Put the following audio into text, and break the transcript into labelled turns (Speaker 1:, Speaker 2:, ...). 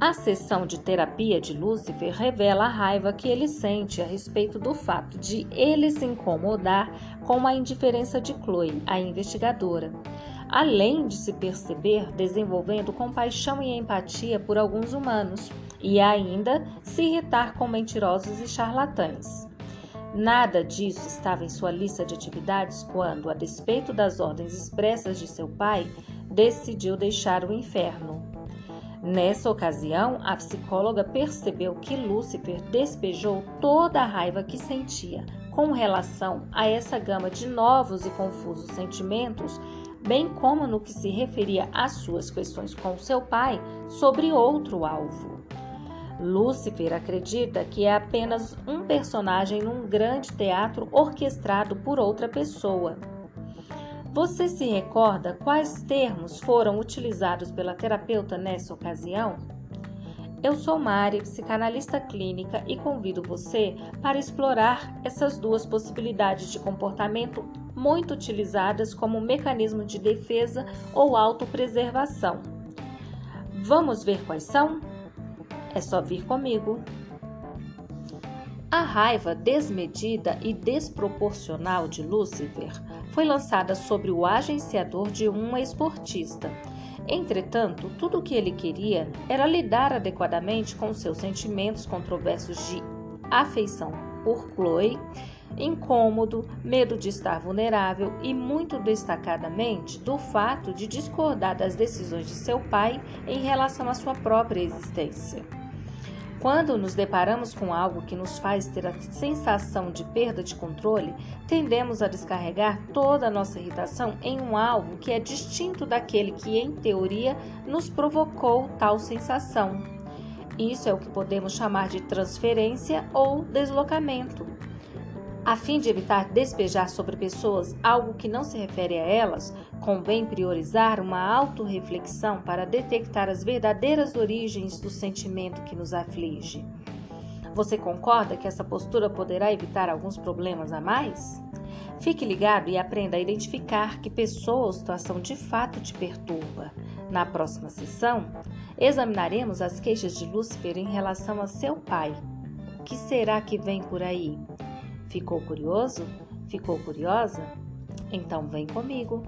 Speaker 1: A sessão de terapia de Lúcifer revela a raiva que ele sente a respeito do fato de ele se incomodar com a indiferença de Chloe, a investigadora, além de se perceber desenvolvendo compaixão e empatia por alguns humanos e ainda se irritar com mentirosos e charlatães. Nada disso estava em sua lista de atividades quando, a despeito das ordens expressas de seu pai, decidiu deixar o inferno. Nessa ocasião, a psicóloga percebeu que Lúcifer despejou toda a raiva que sentia com relação a essa gama de novos e confusos sentimentos, bem como no que se referia às suas questões com seu pai sobre outro alvo. Lúcifer acredita que é apenas um personagem num grande teatro orquestrado por outra pessoa. Você se recorda quais termos foram utilizados pela terapeuta nessa ocasião? Eu sou Mari, psicanalista clínica, e convido você para explorar essas duas possibilidades de comportamento muito utilizadas como mecanismo de defesa ou autopreservação. Vamos ver quais são? É só vir comigo. A raiva desmedida e desproporcional de Lúcifer foi lançada sobre o agenciador de uma esportista. Entretanto, tudo o que ele queria era lidar adequadamente com seus sentimentos controversos de afeição por Chloe, incômodo, medo de estar vulnerável e, muito destacadamente, do fato de discordar das decisões de seu pai em relação à sua própria existência. Quando nos deparamos com algo que nos faz ter a sensação de perda de controle, tendemos a descarregar toda a nossa irritação em um alvo que é distinto daquele que, em teoria, nos provocou tal sensação. Isso é o que podemos chamar de transferência ou deslocamento. A fim de evitar despejar sobre pessoas algo que não se refere a elas, convém priorizar uma autorreflexão para detectar as verdadeiras origens do sentimento que nos aflige. Você concorda que essa postura poderá evitar alguns problemas a mais? Fique ligado e aprenda a identificar que pessoa ou situação de fato te perturba. Na próxima sessão, examinaremos as queixas de Lúcifer em relação a seu pai. O que será que vem por aí? Ficou curioso? Ficou curiosa? Então vem comigo!